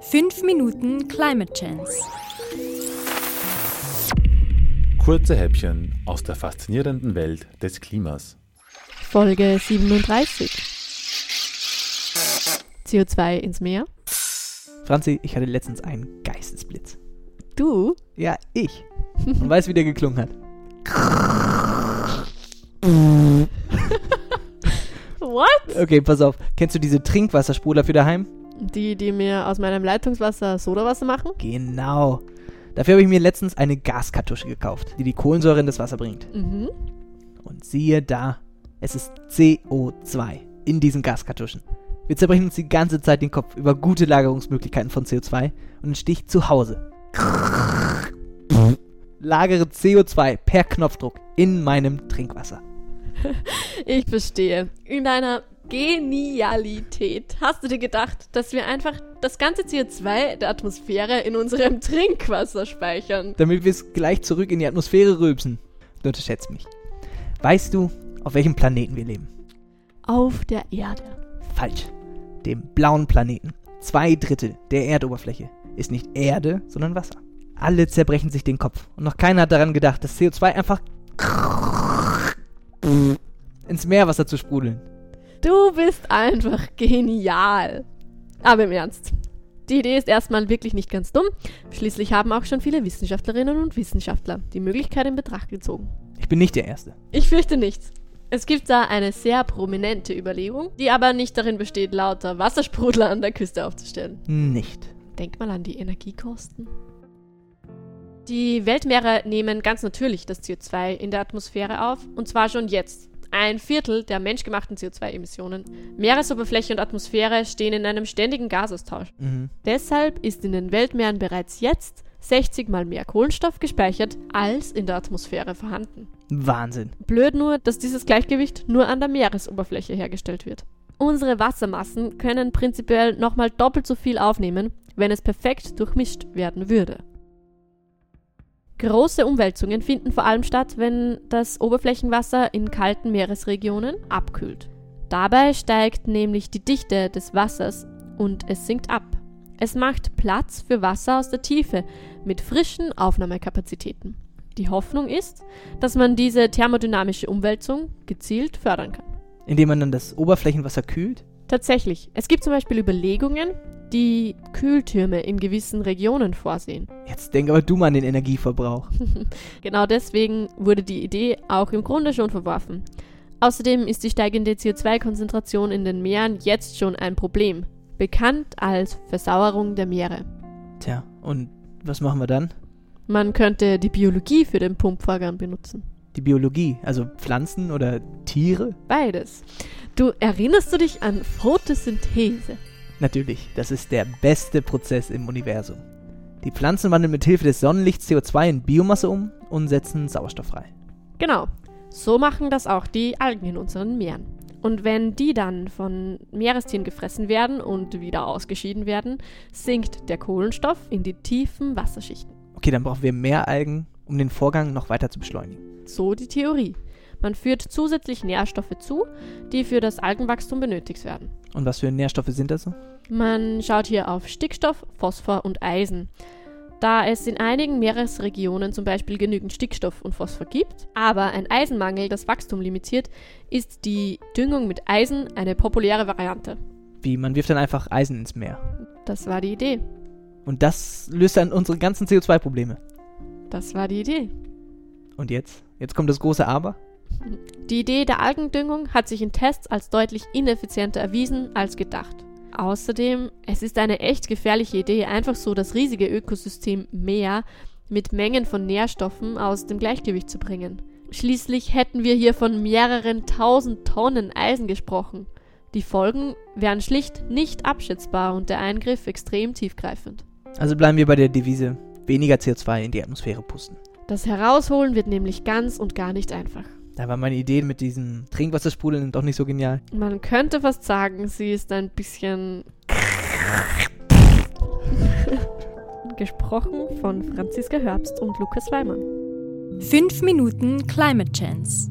5 Minuten Climate Chance. Kurze Häppchen aus der faszinierenden Welt des Klimas. Folge 37. CO2 ins Meer. Franzi, ich hatte letztens einen Geistesblitz. Du? Ja, ich. Und weißt, wie der geklungen hat? What? Okay, pass auf. Kennst du diese Trinkwassersprudler für daheim? Die, die mir aus meinem Leitungswasser Sodawasser machen? Genau. Dafür habe ich mir letztens eine Gaskartusche gekauft, die die Kohlensäure in das Wasser bringt. Mhm. Und siehe da, es ist CO2 in diesen Gaskartuschen. Wir zerbrechen uns die ganze Zeit den Kopf über gute Lagerungsmöglichkeiten von CO2 und dann stehe ich zu Hause. Lagere CO2 per Knopfdruck in meinem Trinkwasser. Ich verstehe. In deiner Genialität hast du dir gedacht, dass wir einfach das ganze CO2 der Atmosphäre in unserem Trinkwasser speichern. Damit wir es gleich zurück in die Atmosphäre rülpsen. Du unterschätzt mich. Weißt du, auf welchem Planeten wir leben? Auf der Erde. Falsch. Dem blauen Planeten. Zwei Drittel der Erdoberfläche ist nicht Erde, sondern Wasser. Alle zerbrechen sich den Kopf und noch keiner hat daran gedacht, das CO2 einfach ins Meerwasser zu sprudeln. Du bist einfach genial. Aber im Ernst. Die Idee ist erstmal wirklich nicht ganz dumm. Schließlich haben auch schon viele Wissenschaftlerinnen und Wissenschaftler die Möglichkeit in Betracht gezogen. Ich bin nicht der Erste. Ich fürchte nichts. Es gibt da eine sehr prominente Überlegung, die aber nicht darin besteht, lauter Wassersprudler an der Küste aufzustellen. Nicht. Denk mal an die Energiekosten. Die Weltmeere nehmen ganz natürlich das CO2 in der Atmosphäre auf, und zwar schon jetzt. Ein Viertel der menschgemachten CO2-Emissionen. Meeresoberfläche und Atmosphäre stehen in einem ständigen Gasaustausch. Mhm. Deshalb ist in den Weltmeeren bereits jetzt 60 mal mehr Kohlenstoff gespeichert als in der Atmosphäre vorhanden. Wahnsinn. Blöd nur, dass dieses Gleichgewicht nur an der Meeresoberfläche hergestellt wird. Unsere Wassermassen können prinzipiell nochmal doppelt so viel aufnehmen, wenn es perfekt durchmischt werden würde. Große Umwälzungen finden vor allem statt, wenn das Oberflächenwasser in kalten Meeresregionen abkühlt. Dabei steigt nämlich die Dichte des Wassers und es sinkt ab. Es macht Platz für Wasser aus der Tiefe mit frischen Aufnahmekapazitäten. Die Hoffnung ist, dass man diese thermodynamische Umwälzung gezielt fördern kann. Indem man dann das Oberflächenwasser kühlt? Tatsächlich, es gibt zum Beispiel Überlegungen, die Kühltürme in gewissen Regionen vorsehen. Jetzt denk aber du mal an den Energieverbrauch. Genau deswegen wurde die Idee auch im Grunde schon verworfen. Außerdem ist die steigende CO2-Konzentration in den Meeren jetzt schon ein Problem, bekannt als Versauerung der Meere. Tja, und was machen wir dann? Man könnte die Biologie für den Pumpvorgang benutzen. Die Biologie, also Pflanzen oder Tiere? Beides. Du erinnerst du dich an Photosynthese? Natürlich, das ist der beste Prozess im Universum. Die Pflanzen wandeln mit Hilfe des Sonnenlichts CO2 in Biomasse um und setzen Sauerstoff frei. Genau. So machen das auch die Algen in unseren Meeren. Und wenn die dann von Meerestieren gefressen werden und wieder ausgeschieden werden, sinkt der Kohlenstoff in die tiefen Wasserschichten. Okay, dann brauchen wir mehr Algen, um den Vorgang noch weiter zu beschleunigen. So die Theorie. Man führt zusätzlich Nährstoffe zu, die für das Algenwachstum benötigt werden. Und was für Nährstoffe sind das? Man schaut hier auf Stickstoff, Phosphor und Eisen. Da es in einigen Meeresregionen zum Beispiel genügend Stickstoff und Phosphor gibt, aber ein Eisenmangel das Wachstum limitiert, ist die Düngung mit Eisen eine populäre Variante. Wie, man wirft dann einfach Eisen ins Meer. Das war die Idee. Und das löst dann unsere ganzen CO2-Probleme. Das war die Idee. Und jetzt? Jetzt kommt das große Aber? Die Idee der Algendüngung hat sich in Tests als deutlich ineffizienter erwiesen als gedacht. Außerdem, es ist eine echt gefährliche Idee, einfach so das riesige Ökosystem Meer mit Mengen von Nährstoffen aus dem Gleichgewicht zu bringen. Schließlich hätten wir hier von mehreren tausend Tonnen Eisen gesprochen. Die Folgen wären schlicht nicht abschätzbar und der Eingriff extrem tiefgreifend. Also bleiben wir bei der Devise, weniger CO2 in die Atmosphäre pusten. Das Herausholen wird nämlich ganz und gar nicht einfach. Da war meine Idee mit diesem Trinkwassersprudeln doch nicht so genial. Man könnte fast sagen, sie ist ein bisschen gesprochen von Franziska Herbst und Lukas Weimann. 5 Minuten Climate Chance.